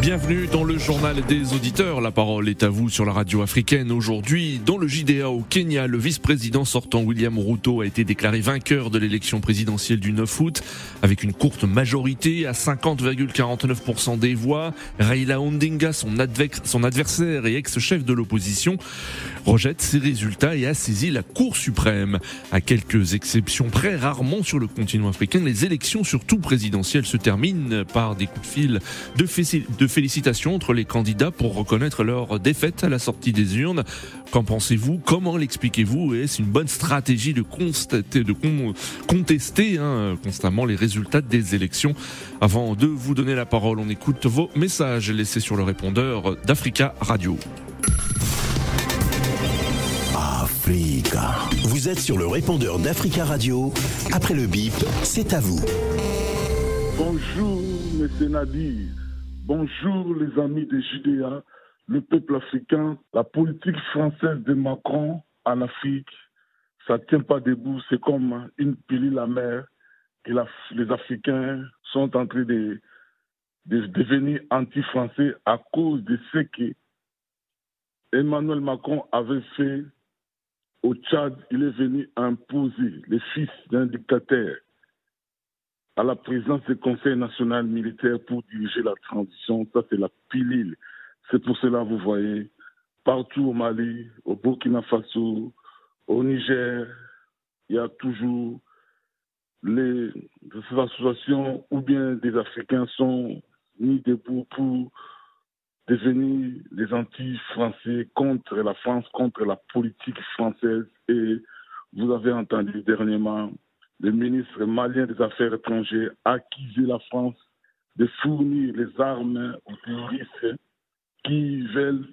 Bienvenue dans le journal des auditeurs. La parole est à vous sur la radio africaine. Aujourd'hui, dans le JDA au Kenya, le vice-président sortant William Ruto a été déclaré vainqueur de l'élection présidentielle du 9 août avec une courte majorité à 50,49% des voix. Raila Ondinga, son, adversaire et ex-chef de l'opposition, rejette ces résultats et a saisi la Cour suprême. À quelques exceptions près, rarement sur le continent africain, les élections, surtout présidentielles, se terminent par des coups de fil de, de félicitations entre les candidats pour reconnaître leur défaite à la sortie des urnes. Qu'en pensez-vous? Comment l'expliquez-vous? Est-ce une bonne stratégie de constater, de contester hein, constamment les résultats des élections? Avant de vous donner la parole, on écoute vos messages laissés sur le répondeur d'Africa Radio. Africa. Vous êtes sur le répondeur d'Africa Radio. Après le bip, c'est à vous. Bonjour, M. Nadir. Bonjour les amis de Judéa, le peuple africain. La politique française de Macron en Afrique, ça ne tient pas debout. C'est comme une pilule amère et les Africains sont en train de, de devenir anti-français à cause de ce que Emmanuel Macron avait fait au Tchad. Il est venu imposer les fils d'un dictateur à la présidence du Conseil national militaire pour diriger la transition. Ça, c'est la pilule. C'est pour cela, vous voyez, partout au Mali, au Burkina Faso, au Niger, il y a toujours les, associations ou bien des Africains sont mis debout pour devenir les anti-français contre la France, contre la politique française. Et vous avez entendu dernièrement le ministre malien des Affaires étrangères a accusé la France de fournir les armes aux terroristes qui veulent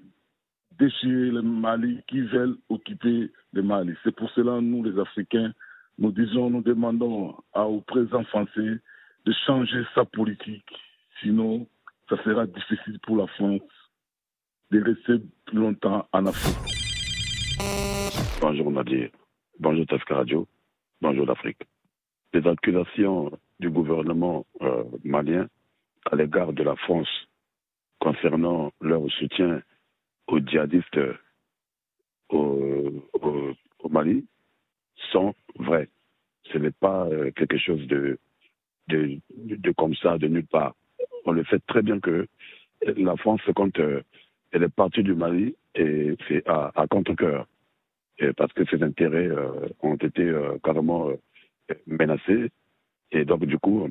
déchirer le Mali, qui veulent occuper le Mali. C'est pour cela, nous, les Africains, nous disons, nous demandons au président français de changer sa politique. Sinon, ça sera difficile pour la France de rester plus longtemps en Afrique. Bonjour Nadir. Bonjour Tafka Radio. Bonjour l'Afrique les accusations du gouvernement euh, malien à l'égard de la France concernant leur soutien aux djihadistes au, Mali sont vraies. Ce n'est pas euh, quelque chose de, comme ça, de nulle part. On le sait très bien que la France, quand euh, elle est partie du Mali, et c'est à contre-coeur, parce que ses intérêts ont été carrément menacé. Et donc, du coup,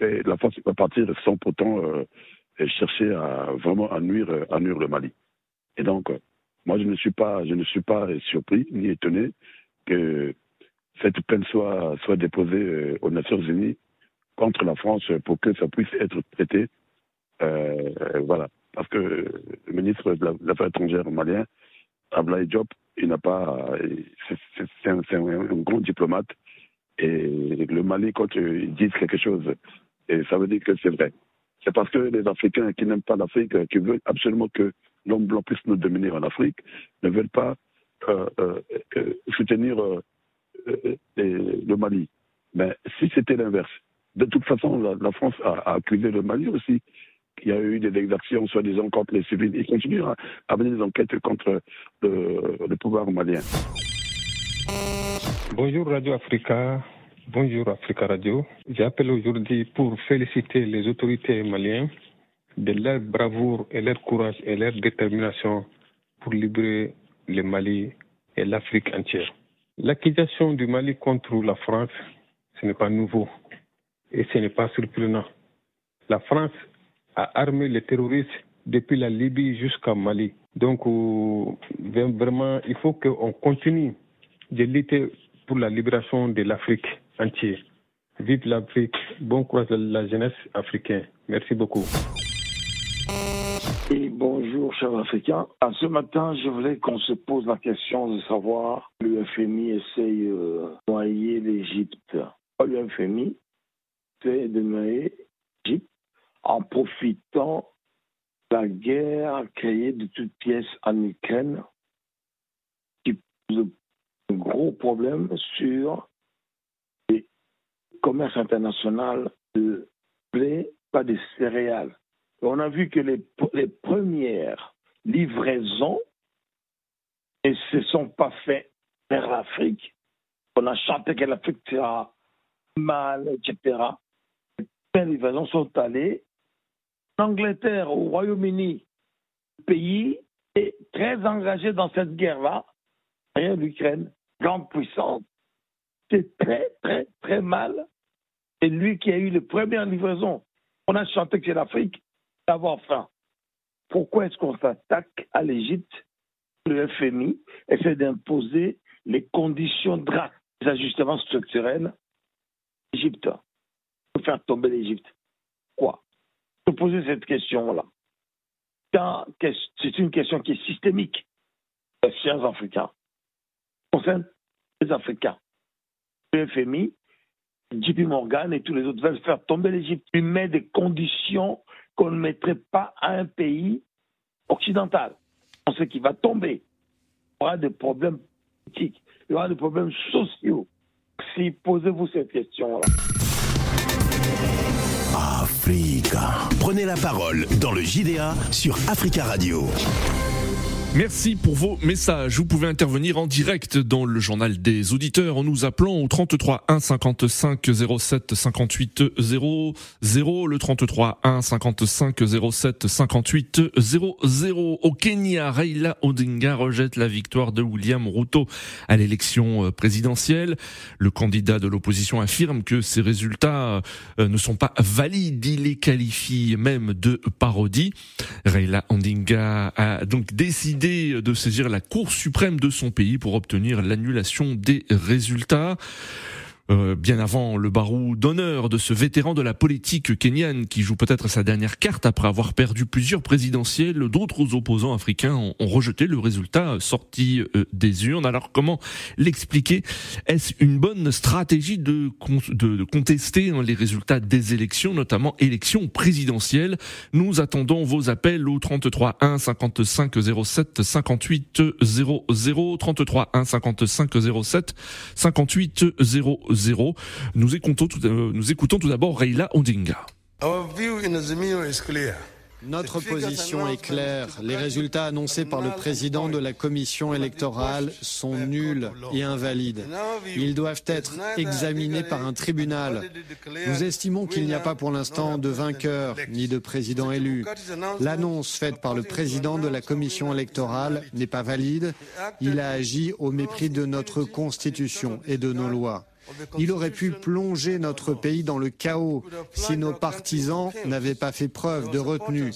la France peut partir sans pourtant euh, chercher à vraiment à nuire, à le Mali. Et donc, moi, je ne suis pas, je ne suis pas surpris ni étonné que cette peine soit, soit déposée euh, aux Nations Unies contre la France pour que ça puisse être traité. Euh, voilà. Parce que le ministre de l'Affaires étrangères malien, Ablaï Diop, il n'a pas, c'est un, grand diplomate et le Mali, quand ils disent quelque chose, ça veut dire que c'est vrai. C'est parce que les Africains qui n'aiment pas l'Afrique, qui veulent absolument que l'homme blanc puisse nous dominer en Afrique, ne veulent pas euh, euh, euh soutenir le Mali. Mais si c'était l'inverse, de toute façon, la, France a, accusé le Mali aussi. Il y a eu des exactions, soi-disant, contre les civils. Ils continuent à, à mener des enquêtes contre le, le pouvoir malien. Bonjour Radio Africa. Bonjour Africa Radio. J'appelle aujourd'hui pour féliciter les autorités maliennes de leur bravoure et leur courage et leur détermination pour libérer le Mali et l'Afrique entière. L'accusation du Mali contre la France, ce n'est pas nouveau et ce n'est pas surprenant. La France a armé les terroristes depuis la Libye jusqu'à Mali. Donc, euh, vraiment, il faut qu'on continue de lutter pour la libération de l'Afrique entière. Vive l'Afrique, bon courage à la jeunesse africaine. Merci beaucoup. Et bonjour, chers Africains. Ce matin, je voulais qu'on se pose la question de savoir le FMI essaye de noyer l'Égypte. Le FMI c'est de noyer l'Égypte en profitant de la guerre créée de toutes pièces en qui pose un gros problème sur commerce international de blé, pas des céréales. on a vu que les, premières livraisons ne se sont pas faites vers l'Afrique. On a chanté que l'Afrique sera mal, etc. Les livraisons sont allées en Angleterre, au Royaume-Uni. Le pays est très engagé dans cette guerre-là. L'Ukraine, grande puissance. C'est très, très, très mal. C'est lui qui a eu les premières livraisons. On a chanté que c'est l'Afrique d'avoir faim. Pourquoi est-ce qu'on s'attaque à l'Égypte Le FMI essaie d'imposer les conditions drastiques des ajustements structurels Égypte. Pour faire tomber l'Égypte. Quoi Se poser cette question-là. C'est une question qui est systémique. Les sciences africains. concerne les Africains. Le FMI, JP Morgan et tous les autres veulent faire tomber l'Égypte. Ils mettent des conditions qu'on ne mettrait pas à un pays occidental. On sait qu'il va tomber. Il y aura des problèmes politiques, il y aura des problèmes sociaux. Si posez-vous cette question-là. Africa. Prenez la parole dans le JDA sur Africa Radio. Merci pour vos messages. Vous pouvez intervenir en direct dans le journal des auditeurs en nous appelant au 33 1 55 07 58 00 le 33 1 55 07 58 00 au Kenya Raila Odinga rejette la victoire de William Ruto à l'élection euh, présidentielle. Le candidat de l'opposition affirme que ces résultats euh, ne sont pas valides. Il les qualifie même de parodie. Raila Odinga a donc décidé de saisir la Cour suprême de son pays pour obtenir l'annulation des résultats. Euh, bien avant le barou d'honneur de ce vétéran de la politique kenyane qui joue peut-être sa dernière carte après avoir perdu plusieurs présidentielles, d'autres opposants africains ont, rejeté le résultat sorti euh, des urnes. Alors comment l'expliquer? Est-ce une bonne stratégie de, de, contester hein, les résultats des élections, notamment élections présidentielles? Nous attendons vos appels au 33 1 55 07 58 00 33 1 55 07 58 00 nous écoutons tout, euh, nous écoutons tout d'abord Reila Ondinga. Notre position est claire. Les résultats annoncés par le président de la commission électorale sont nuls et invalides. Ils doivent être examinés par un tribunal. Nous estimons qu'il n'y a pas pour l'instant de vainqueur ni de président élu. L'annonce faite par le président de la commission électorale n'est pas valide. Il a agi au mépris de notre constitution et de nos lois. Il aurait pu plonger notre pays dans le chaos si nos partisans n'avaient pas fait preuve de retenue.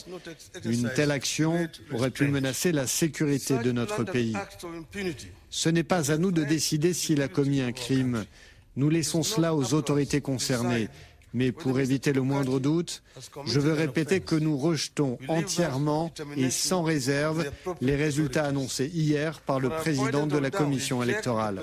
Une telle action aurait pu menacer la sécurité de notre pays. Ce n'est pas à nous de décider s'il a commis un crime. Nous laissons cela aux autorités concernées. Mais pour éviter le moindre doute, je veux répéter que nous rejetons entièrement et sans réserve les résultats annoncés hier par le président de la commission électorale.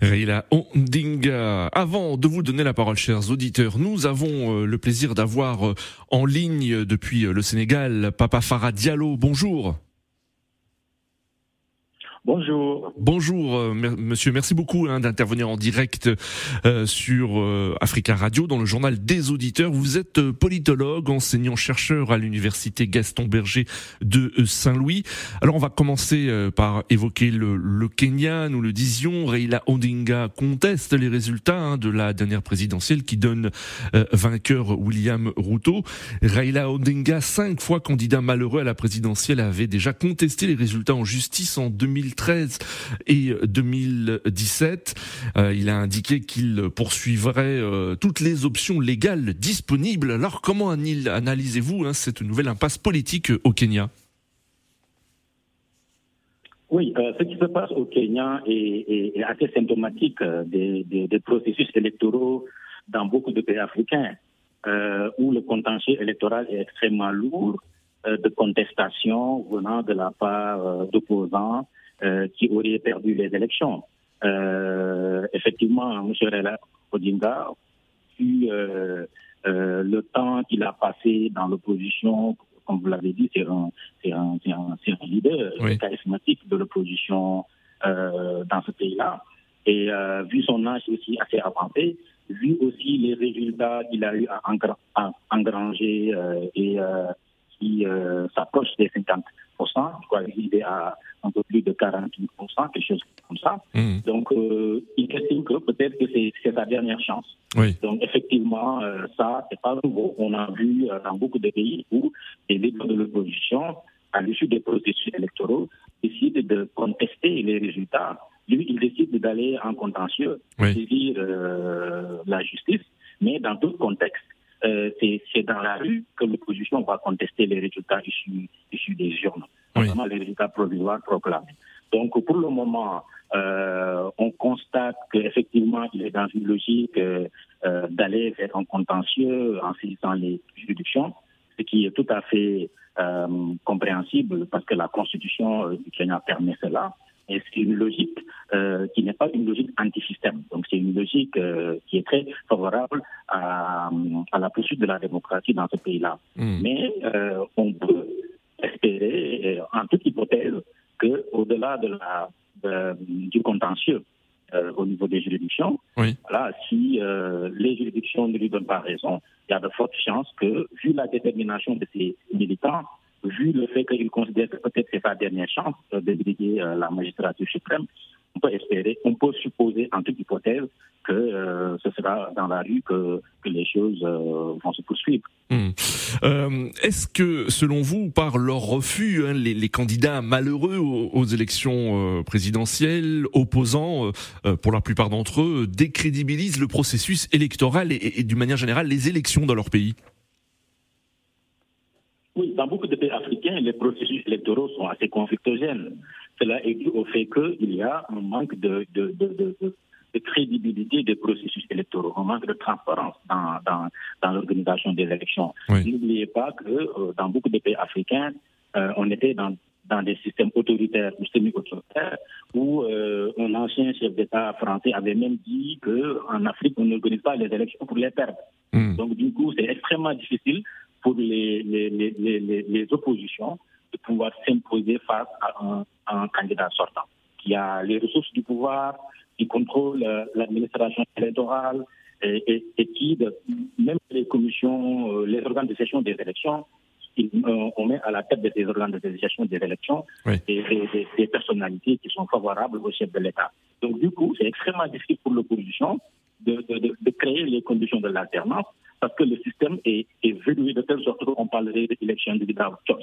Reila Ondinga. Avant de vous donner la parole, chers auditeurs, nous avons euh, le plaisir d'avoir euh, en ligne depuis euh, le Sénégal Papa Farah Diallo. Bonjour. Bonjour. Bonjour, euh, monsieur. Merci beaucoup hein, d'intervenir en direct euh, sur euh, Africa Radio dans le journal des auditeurs. Vous êtes politologue, enseignant-chercheur à l'université Gaston Berger de Saint-Louis. Alors, on va commencer par évoquer le, Kenya. Nous le disions, Raila Odinga conteste les résultats hein, de la dernière présidentielle qui donne vainqueur William Ruto. Raila Odinga, cinq fois candidat malheureux à la présidentielle, avait déjà contesté les résultats en justice en 2013 2013 et 2017. Euh, il a indiqué qu'il poursuivrait euh, toutes les options légales disponibles. Alors comment analysez-vous hein, cette nouvelle impasse politique au Kenya? Oui, euh, ce qui se passe au Kenya est, assez symptomatique des, processus électoraux dans beaucoup de pays africains, où le contentieux électoral est extrêmement lourd, de contestations venant de la part d'opposants euh, qui auraient perdu les élections. effectivement, M. Rela Odinga, vu le temps qu'il a passé dans l'opposition, comme vous l'avez dit, c'est un, un, un, leader charismatique de l'opposition dans ce pays-là. Et vu son âge aussi assez avancé, vu aussi les résultats qu'il a eu à, engranger et qui s'approche des 50%, je crois qu'il est à un peu plus de 48%, quelque chose comme ça. Hmm. Donc, euh, il estime que peut-être que c'est sa dernière chance. Donc, effectivement, euh, ça, c'est pas nouveau. On a vu euh, dans beaucoup de pays où les leaders de l'opposition, à l'issue des processus électoraux, décident de contester les résultats. Lui, il décide d'aller en contentieux, saisir la justice, mais dans d'autres contextes. Euh, c'est dans la rue que l'opposition va contester les résultats issus, issus des urnes, notamment les résultats provisoires proclamés. Donc pour le moment, euh, on constate qu'effectivement, il est dans une logique euh, d'aller vers un contentieux en saisissant les juridictions, ce qui est tout à fait compréhensible parce que la constitution du Kenya permet cela. Et c'est une logique euh, qui n'est pas une logique anti-système. Donc c'est une logique euh, qui est très favorable à, à, la poursuite de la démocratie dans ce pays-là. Hmm. Mais euh, on peut espérer, en toute hypothèse, qu'au-delà de la, du contentieux au niveau des juridictions, voilà, si les juridictions ne lui donnent pas raison, il y a de fortes chances que, vu la détermination de ces militants, vu le fait qu'il considère que peut-être c'est sa dernière chance de diriger euh, la magistrature suprême, on peut espérer, on peut supposer en toute hypothèse que euh, ce sera dans la rue que, que les choses euh, vont se poursuivre. Hmm. Est-ce que, selon vous, par leur refus, hein, les, candidats malheureux aux, élections présidentielles, opposants, pour la plupart d'entre eux, décrédibilisent le processus électoral et, et d'une manière générale les élections dans leur pays? Oui, dans beaucoup de pays africains, les processus électoraux sont assez conflictogènes. Cela est dû au fait qu'il y a un manque de, de, de, de, crédibilité des processus électoraux, un manque de transparence dans, dans, dans l'organisation des élections. N'oubliez pas que euh, dans beaucoup de pays africains, euh, on était dans, dans des systèmes autoritaires ou semi-autoritaires, où euh, un ancien chef d'État français avait même dit qu'en Afrique, on n'organise pas les élections pour les perdre. Hmm. Donc, du coup, c'est extrêmement difficile pour les, les, les, les, oppositions de pouvoir s'imposer face à un, candidat sortant qui a les ressources du pouvoir, qui contrôle euh, l'administration électorale et, et, qui, de, même les commissions, euh, les organes de des élections, euh, on met à la tête de ces organes de gestion des élections des, personnalités qui sont favorables au chef de l'État. Donc du coup, c'est extrêmement difficile pour l'opposition de, de, de, créer les conditions de l'alternance parce que le système est, est de telle sorte qu'on parlerait d'élections de leader choice,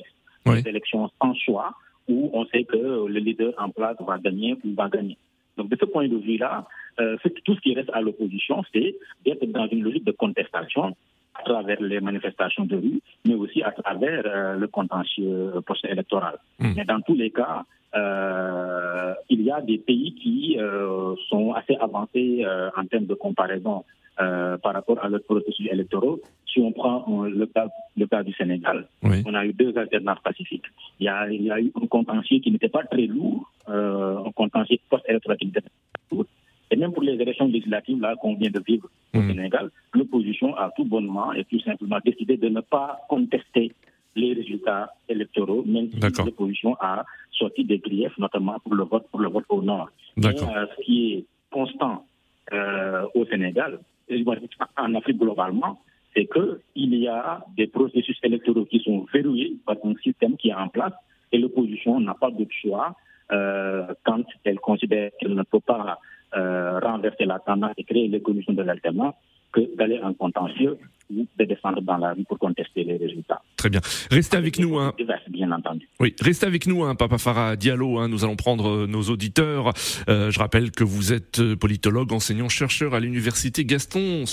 oui. d'élections sans choix, où on sait que le leader en place va gagner ou va gagner. Donc de ce point de vue-là, euh, tout ce qui reste à l'opposition, c'est d'être dans une logique de contestation à travers les manifestations de rue, mais aussi à travers euh, le contentieux post-électoral. Hmm. Mais dans tous les cas, euh, il y a des pays qui euh, sont assez avancés euh, en termes de comparaison euh, par rapport à leurs processus électoraux. Si on prend le, cas, le cas du Sénégal, on a eu deux alternances pacifiques. Il y a, il y a eu un contentieux qui n'était pas très lourd, un contentieux post-électoral qui n'était pas très lourd. Et même pour les élections législatives là qu'on vient de vivre au hmm. Sénégal, l'opposition a tout bonnement et tout simplement décidé de ne pas contester les résultats électoraux, même si l'opposition a sorti des griefs, notamment pour le vote, pour le vote au Nord. Mais, euh, ce qui est constant euh, au Sénégal, et en Afrique globalement, c'est qu'il y a des processus électoraux qui sont verrouillés par un système qui est en place et l'opposition n'a pas d'autre choix euh, quand elle considère qu'elle ne peut pas euh, renverser la tendance et créer les conditions de l'alternance que d'aller en contentieux ou de descendre dans la rue pour contester les résultats. Très bien. Restez avec, nous. Hein. Bien entendu. Oui, restez avec nous, hein, Papa Farah Diallo. Hein, nous allons prendre euh, nos auditeurs. Euh, je rappelle que vous êtes politologue, enseignant-chercheur à l'université Gaston,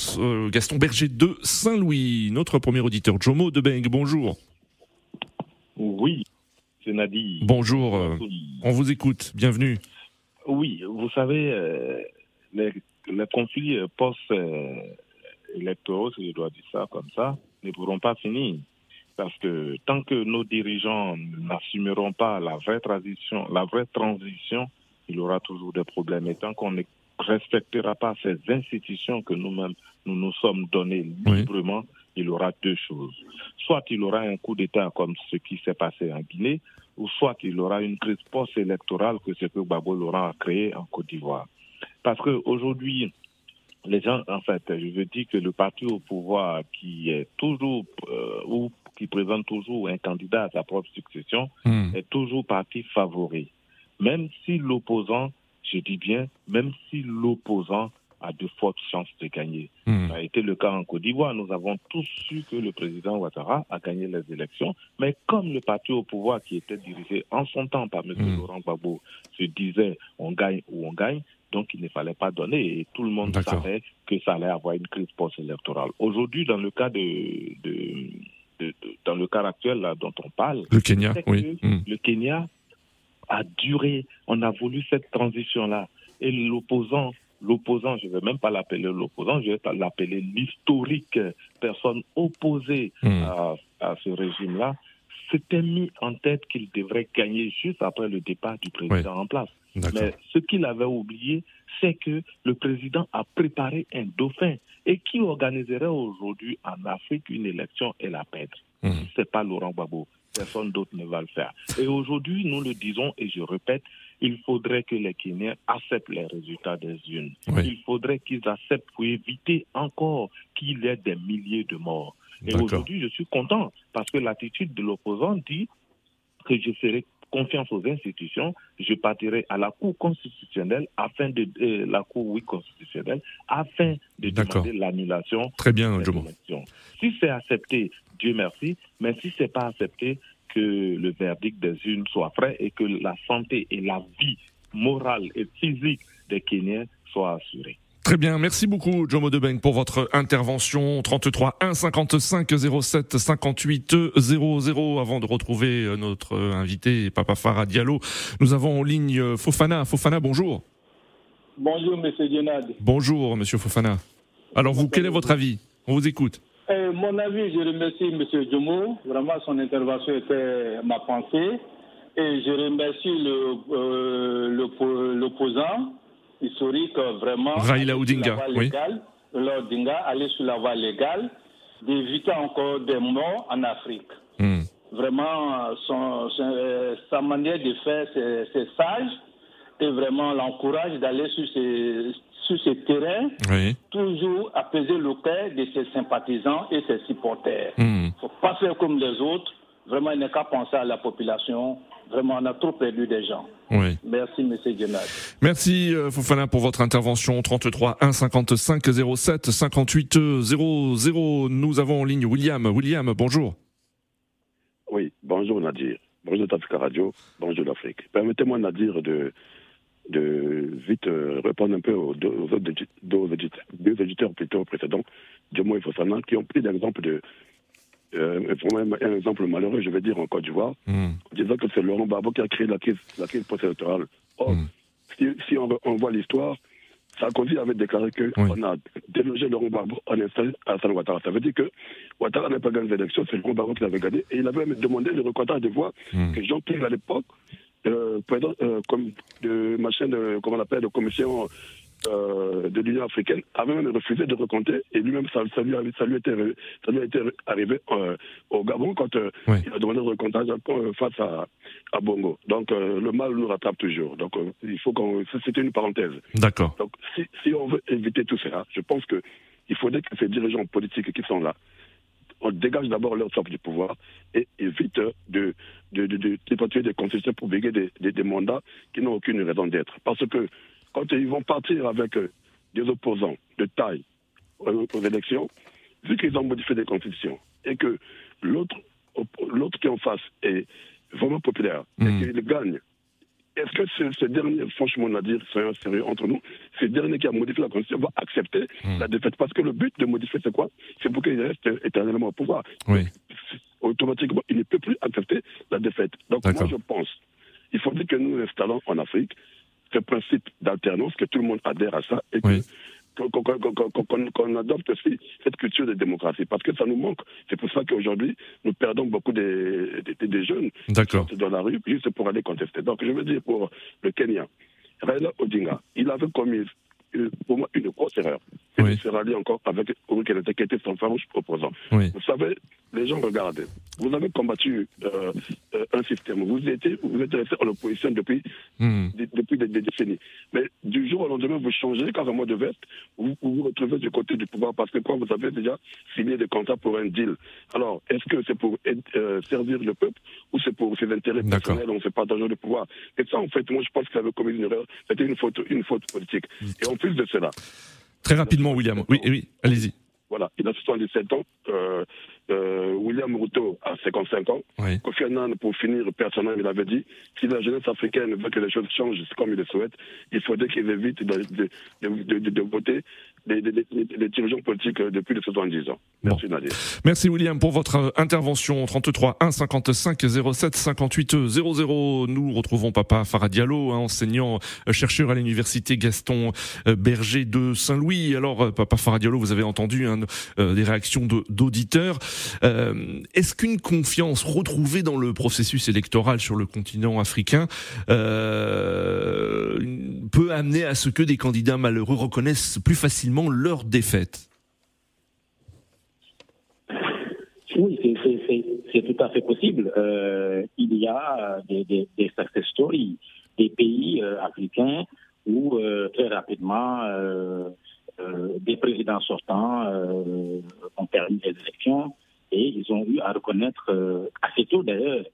Gaston Berger de Saint-Louis. Notre premier auditeur, Jomo Debeng, bonjour. Oui, c'est Nadi. Bonjour, on vous écoute, bienvenue. Oui, vous savez, les, les conflits post électoraux, si je dois dire ça comme ça, ne pourront pas finir. Parce que tant que nos dirigeants n'assumeront pas la vraie transition, la vraie transition il aura toujours des problèmes. Et tant qu'on ne respectera pas ces institutions que nous-mêmes nous nous sommes donnés librement, il aura deux choses. Soit il aura un coup d'État comme ce qui s'est passé en Guinée, ou soit il aura une crise post-électorale que ce que Babo Laurent a créé en Côte d'Ivoire. Parce qu'aujourd'hui, les gens, en fait, je veux dire que le parti au pouvoir qui est toujours euh, ou qui présente toujours un candidat à sa propre succession Hmm. est toujours parti favori. Même si l'opposant, je dis bien, même si l'opposant a de fortes chances de gagner. Hmm. Ça a été le cas en Côte d'Ivoire. Nous avons tous su que le président Ouattara a gagné les élections, mais comme le parti au pouvoir qui était dirigé en son temps par M. Hmm. Laurent Gbagbo se disait on gagne ou on gagne, donc il ne fallait pas donner et tout le monde savait que ça allait avoir une crise post-électorale. Aujourd'hui, dans le cas de, de- de- de- dans le cas actuel là, dont on parle, Le Kenya, oui. Hmm. le Kenya a duré. On a voulu cette transition-là. Et l'opposant, l'opposant, je ne vais même pas l'appeler l'opposant, je vais l'appeler l'historique personne opposée Hmm. à, à ce régime-là, s'était mis en tête qu'il devrait gagner juste après le départ du président en place. Mais ce qu'il avait oublié, c'est que le président a préparé un dauphin et qui organiserait aujourd'hui en Afrique une élection et la perdre. Si ce n'est pas Laurent Gbagbo, personne d'autre ne va le faire. Et aujourd'hui, nous le disons et je répète, il faudrait que les Kenyans acceptent les résultats des urnes. Oui. Il faudrait qu'ils acceptent pour éviter encore qu'il y ait des milliers de morts. Et aujourd'hui, je suis content parce que l'attitude de l'opposant dit que je ferai confiance aux institutions, je partirai à la Cour constitutionnelle afin de euh, la Cour oui constitutionnelle afin de demander l'annulation Très bien, élections. Si c'est accepté, Dieu merci, mais si c'est pas accepté, que le verdict des urnes soit frais et que la santé et la vie morale et physique des Kenyans soient assurées. Très bien, merci beaucoup Jomo Debeng pour votre intervention 33 1 55 07 58 00 avant de retrouver euh, notre euh, invité Papa Farah Diallo. Nous avons en ligne euh, Fofana. Fofana, bonjour. Bonjour, Monsieur Dionad. Bonjour monsieur Fofana. Alors vous, quel est votre avis? On vous écoute. Euh, mon avis, je remercie Monsieur Djomo. Vraiment, son intervention était ma pensée. Et je remercie le, euh, le- l'opposant historique, euh, vraiment. Raila Odinga, voie oui. légale, Raila Odinga, aller sur la voie légale, d'éviter encore des morts en Afrique. Hmm. Vraiment, euh, son- son- sa manière de faire, c'est sage. Et vraiment, l'encourage d'aller sur ces, sur ces terrains Oui. toujours apaiser le cœur de ses sympathisants et ses supporters. Il Hmm. ne faut pas faire comme les autres. Vraiment, il n'est qu'à penser à la population. Vraiment, on a trop perdu des gens. Oui. Merci, M. Guénard. Merci euh, Fofana pour votre intervention 33 1 55 07 58 00. Nous avons en ligne William. William, bonjour. Oui, bonjour Nadir. Bonjour Tafika Radio. Bonjour l'Afrique. Permettez-moi Nadir de, de vite euh, répondre un peu aux deux, aux autres deux édi- deux éditeurs plutôt précédents, Diomo et Fossana, qui ont pris l'exemple de euh, vraiment un exemple malheureux, je vais dire, en Côte d'Ivoire, Hmm. en disant que c'est Laurent Gbagbo qui a créé la crise, la crise post-électorale. Or, si, si on, on voit l'histoire, Sarkozy avait déclaré qu'on a délogé Laurent Gbagbo en installé Hassan Ouattara. Ça veut dire que Ouattara n'a pas gagné les élections, c'est Laurent Gbagbo qui l'avait gagné. Et il avait même demandé le recomptage des voix que Jean-Pierre, à l'époque, euh, président euh, comme de machin de, comment on appelle, de commission euh, de l'Union africaine, avait même refusé de recompter. Et lui-même, ça, ça, lui, ça, lui était, ça lui était arrivé euh, au Gabon quand euh, il a demandé le recomptage face à, à Bongo. Donc le mal nous rattrape toujours. Donc il faut qu'on. C'était une parenthèse. D'accord. Donc, si, si on veut éviter tout cela, je pense que il faudrait que ces dirigeants politiques qui sont là, on dégage d'abord leur soif du pouvoir et évite de, de, de, de, des concessions pour béguer des, des, des mandats qui n'ont aucune raison d'être. Parce que quand ils vont partir avec euh, des opposants de taille aux, aux élections, vu qu'ils ont modifié des constitutions et que l'autre l'autre qui est en face est vraiment populaire et qu'il gagne est-ce que ce, ce dernier, franchement, on a dire, soyons sérieux entre nous, ce dernier qui a modifié la Constitution va accepter la défaite? Parce que le but de modifier, c'est quoi? C'est pour qu'il reste éternellement au pouvoir. Oui. Automatiquement, il ne peut plus accepter la défaite. Donc, moi, je pense, il faudrait que nous installons en Afrique ce principe d'alternance, que tout le monde adhère à ça et que qu'on adopte aussi cette culture de démocratie, parce que ça nous manque. C'est pour ça qu'aujourd'hui, nous perdons beaucoup des, des, des jeunes qui sortent dans la rue juste pour aller contester. Donc, je veux dire pour le Kenya, Raila Odinga, il avait commis pour moi une grosse erreur. Et oui. se rallier encore avec Ouri Kenyatta qui était son farouche opposant. Oui. Vous savez, les gens regardent. Vous avez combattu euh, euh, un système. Vous êtes, vous êtes resté en opposition depuis, Hmm. de- depuis des, des décennies. Mais du jour au lendemain, vous changez carrément de veste. Vous vous, vous retrouvez du côté du pouvoir parce que quoi, vous avez déjà signé des contrats pour un deal. Alors, est-ce que c'est pour euh, servir le peuple ou c'est pour ses intérêts personnels, on se partage le pouvoir? Et ça, en fait, moi, je pense qu'il avait commis une erreur. C'était une faute, une faute politique. Et en plus de cela, Très rapidement, William. Oui, oui, allez-y. voilà, il a 77 ans. Euh, euh, William Ruto a 55 ans. Oui. Kofi Annan, pour finir, personnellement, il avait dit si la jeunesse africaine veut que les choses changent comme il le souhaite, il faudrait qu'ils évitent de, de, de, de- de voter les, les, les- les dirigeants politiques euh, depuis les 70 ans. Merci Nadia. Merci William pour votre euh, intervention 33 1 55 07 58 00. Nous retrouvons Papa Farah Diallo, hein, enseignant euh, chercheur à l'université Gaston Berger de Saint-Louis. Alors Papa Farah Diallo, vous avez entendu hein, des réactions de- d'auditeurs. Euh, Est-ce qu'une confiance retrouvée dans le processus électoral sur le continent africain euh, peut amener à ce que des candidats malheureux reconnaissent plus facilement leur défaite Oui, c'est- tout à fait possible. Euh, il y a euh, des, des, des success stories, des pays euh, africains où euh, très rapidement des présidents sortants ont perdu les élections et ils ont eu à reconnaître assez tôt d'ailleurs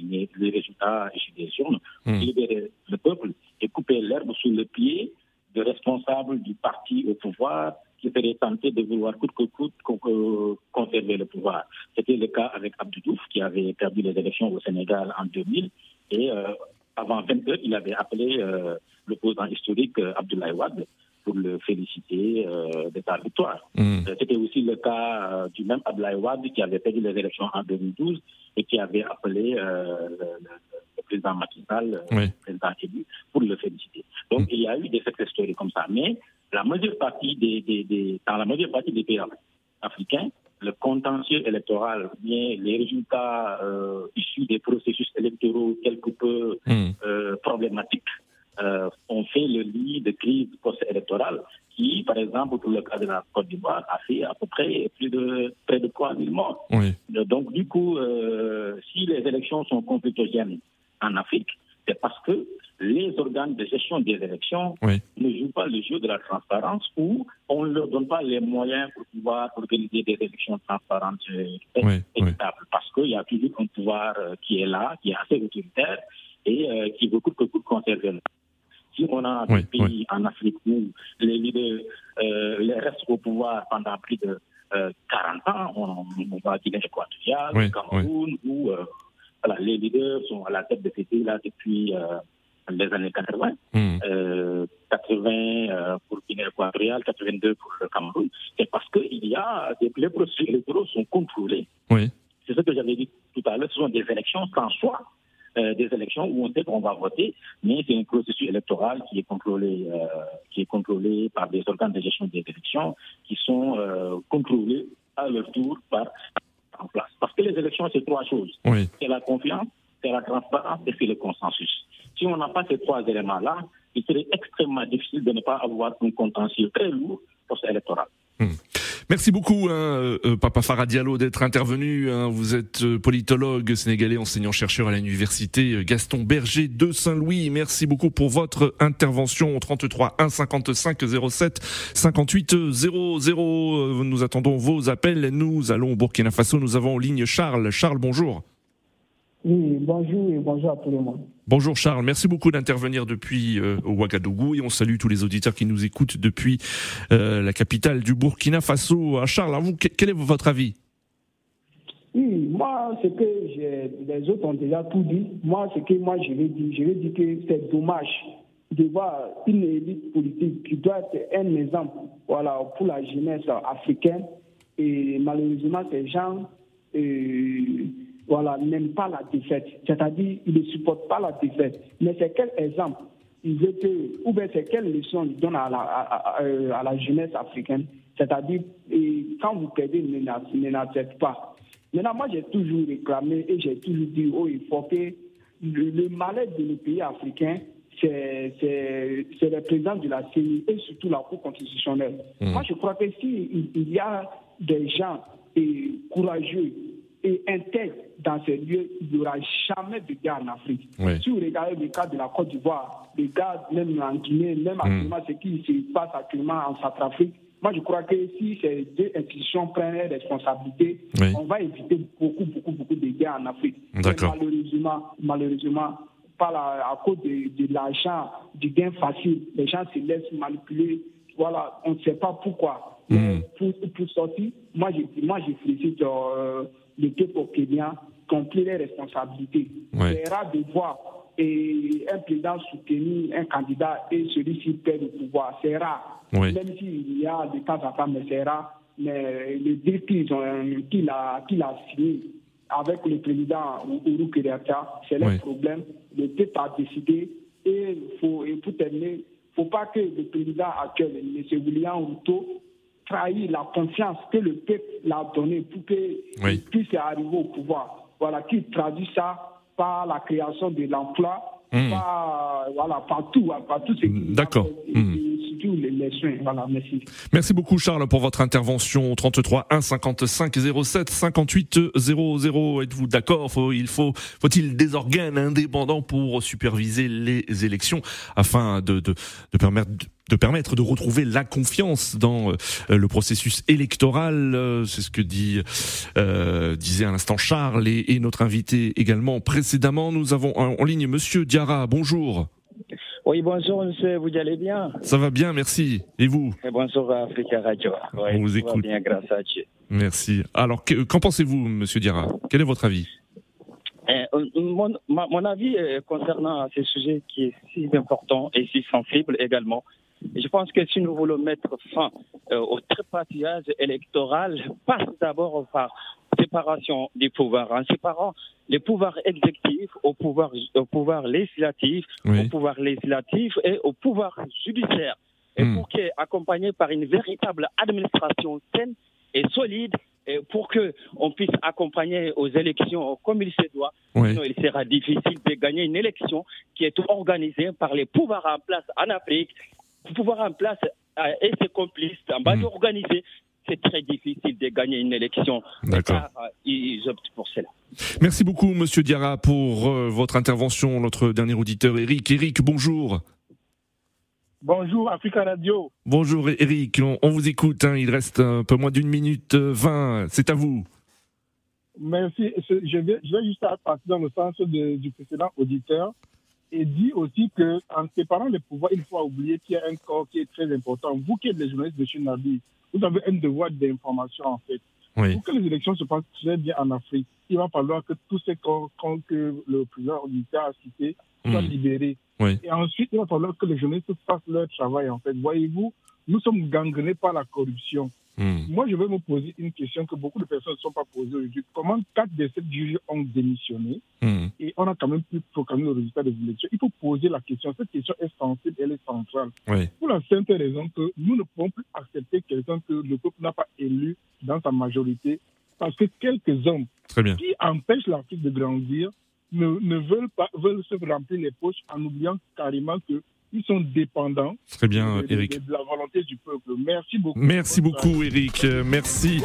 les, les résultats des urnes, Hmm. libérer le peuple et couper l'herbe sous le pied de responsables du parti au pouvoir qui seraient tentés de vouloir coûte que coûte co- co- conserver le pouvoir. C'était le cas avec Abdou Diouf qui avait perdu les élections au Sénégal en 2000 et euh, avant 20 heures, il avait appelé euh, l'opposant historique euh, Abdoulaye Wade pour le féliciter euh, de sa victoire. Euh, C'était aussi le cas euh, du même Abdoulaye Wade qui avait perdu les élections en 2012 et qui avait appelé euh, le président Macky Sall, euh, Oui. le président élu, pour le féliciter. Donc il y a eu des success stories comme ça. Mais la majeure partie des, des- des- dans la majeure partie des pays africains, le contentieux électoral, bien les résultats euh, issus des processus électoraux quelque peu Hmm. euh, problématiques euh, ont fait le lit de crise post-électorale qui, par exemple, pour le cas de la Côte d'Ivoire, a fait à peu près plus de près de 3 000 morts. Oui. Donc, du coup, si les élections sont conflictogènes en Afrique, c'est parce que les organes de gestion des élections Oui. ne jouent pas le jeu de la transparence ou on ne leur donne pas les moyens pour pouvoir organiser des élections transparentes et Oui, équitables. Parce qu'il y a toujours un pouvoir euh, qui est là, qui est assez autoritaire et euh, qui veut coûte que coûte conserver si on a des pays en Afrique où les leaders euh, les restent au pouvoir pendant plus de euh, 40 ans, on, on va Guinée équatoriale, Cameroun, euh, voilà, les leaders sont à la tête de ces pays-là depuis euh, les années 80. Hmm. Euh, 80 euh, pour Guinée équatoriale, 82 pour le Cameroun. C'est parce que il y a des, les processus électoraux sont contrôlés. Oui. C'est ce que j'avais dit tout à l'heure. Ce sont des élections sans choix. Euh, des élections où on sait qu'on va voter, mais c'est un processus électoral qui est contrôlé, euh, qui est contrôlé par des organes de gestion des élections, qui sont euh, contrôlés à leur tour par en place. Parce que les élections, c'est trois choses. Oui. C'est la confiance, c'est la transparence et c'est le consensus. Si on n'a pas ces trois éléments-là, il serait extrêmement difficile de ne pas avoir un contentieux très lourd post-électoral. Merci beaucoup, hein, euh, Papa Farah Diallo, d'être intervenu. hein. Vous êtes euh, politologue sénégalais, enseignant-chercheur à l'université euh, Gaston Berger de Saint-Louis. Merci beaucoup pour votre intervention au 33 1 55 07 58 00. Nous attendons vos appels. Nous allons au Burkina Faso. Nous avons en ligne Charles. Charles, bonjour. Oui, bonjour et bonjour à tout le monde. Bonjour Charles, merci beaucoup d'intervenir depuis euh, Ouagadougou et on salue tous les auditeurs qui nous écoutent depuis euh, la capitale du Burkina Faso. Ah, Charles, à vous, que- quel est votre avis? Oui, moi, ce que les autres ont déjà tout dit. Moi, ce que moi je vais dire, je vais dire que c'est dommage de voir une élite politique qui doit être un exemple voilà, pour la jeunesse africaine. Et malheureusement, ces gens euh, voilà, n'aiment pas la défaite. C'est-à-dire, ils ne supportent pas la défaite. Mais c'est quel exemple il veut que, ou bien c'est quelle leçon il donne à la, à, à- la jeunesse africaine? C'est-à-dire, quand vous perdez, ne n'a- ne n'acceptez pas. Maintenant, moi, j'ai toujours réclamé et j'ai toujours dit, oh, il faut que le, le mal-être de nos pays africains c'est le président de la CENI et surtout la Cour constitutionnelle. Mmh. Moi, je crois que s'il il y a des gens et courageux et intègres dans ces lieux, il n'y aura jamais de guerre en Afrique. Si vous regardez le cas de la Côte d'Ivoire, le cas même en Guinée, même mmh. actuellement ce qui se passe actuellement en Centrafrique, moi je crois que si ces deux institutions prennent leurs responsabilités, on va éviter beaucoup, beaucoup, beaucoup de guerres en Afrique. Malheureusement, malheureusement, par la, à cause de, de l'argent, du gain facile, les gens se laissent manipuler. Voilà, on ne sait pas pourquoi. Hmm. Pour, pour, sortir, moi je, moi, je félicite euh, le peuple kenyan compris les responsabilités. C'est rare de voir et un président soutenir un candidat et celui-ci perd le pouvoir. C'est rare. Même s'il y a des cas à temps, mais c'est rare. Mais le deal qu'il a, qu'il a signé avec le président Uhuru Kenyatta, c'est le problème. Le peuple a décidé et, faut, et pour terminer, il ne faut pas que le président actuel, M. William Ruto, trahisse la confiance que le peuple l'a donnée pour qu'il puisse arriver au pouvoir. Voilà, qu'il traduit ça par la création de l'emploi, mmh. par, voilà, partout, partout ce qui D'accord. Voilà, merci. Merci beaucoup Charles pour votre intervention 33 1 55 07 58 00. Êtes-vous d'accord? Faut, Il faut faut-il des organes indépendants pour superviser les élections afin de, de, de permettre de permettre de retrouver la confiance dans euh, le processus électoral. Euh, c'est ce que dit euh, disait à l'instant Charles et, notre invité également précédemment. Nous avons en, ligne Monsieur Diarra. Bonjour. Oui, bonjour monsieur, vous allez bien? Ça va bien, merci. Et vous? Et Bonjour à Africa Radio. On vous écoute. bien, grâce à Dieu. Merci. Alors, qu'en pensez-vous, monsieur Diarra? Quel est votre avis? Eh, mon, mon, avis concernant ce sujet qui est si important et si sensible également, je pense que si nous voulons mettre fin euh, au tripatillage électoral, passe d'abord par séparation des pouvoirs, en séparant les pouvoirs exécutifs au pouvoir, au pouvoir législatif, au pouvoir législatif et au pouvoir judiciaire. Et hmm. pour que, accompagné par une véritable administration saine et solide, et pour que on puisse accompagner aux élections comme il se doit, sinon il sera difficile de gagner une élection qui est organisée par les pouvoirs en place en Afrique pouvoir en place euh, et ses complices en base hmm. c'est très difficile de gagner une élection. D'accord. Euh, ils optent pour cela. Merci beaucoup, Monsieur Diarra, pour euh, votre intervention. Notre dernier auditeur, Eric. Eric, bonjour. Bonjour, Africa Radio. Bonjour, Eric. On, vous écoute. Hein. Il reste un peu moins d'une minute vingt. C'est à vous. Merci. Je vais, je vais juste partir dans le sens du précédent auditeur et dit aussi que en séparant les pouvoirs, il faut oublier qu'il y a un corps qui est très important. Vous qui êtes les journalistes de Chinabi, vous avez un devoir d'information en fait. Pour que les élections se passent très bien en Afrique, il va falloir que tous ces corps que le président a cités soient hmm. libérés. Et ensuite, il va falloir que les journalistes fassent leur travail en fait. Voyez-vous, nous sommes gangrenés par la corruption. Hmm. Moi, je vais me poser une question que beaucoup de personnes ne sont pas posées aujourd'hui. Comment quatre des sept juges ont démissionné hmm. et on a quand même pu proclamer le résultat des élections? Il faut poser la question. Cette question est sensible, elle est centrale. Pour la simple raison que nous ne pouvons plus accepter quelqu'un que le peuple n'a pas élu dans sa majorité parce que quelques hommes qui empêchent l'Afrique de grandir ne, ne veulent pas veulent se remplir les poches en oubliant carrément que ils sont dépendants Très bien, de, Eric. De, la volonté du peuple. Merci beaucoup. Merci beaucoup, Eric. Merci.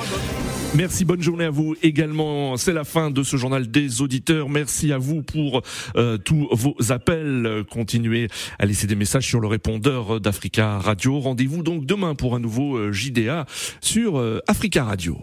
Merci, bonne journée à vous également. C'est la fin de ce journal des auditeurs. Merci à vous pour euh, tous vos appels. Continuez à laisser des messages sur le répondeur d'Africa Radio. Rendez-vous donc demain pour un nouveau euh, JDA sur euh, Africa Radio.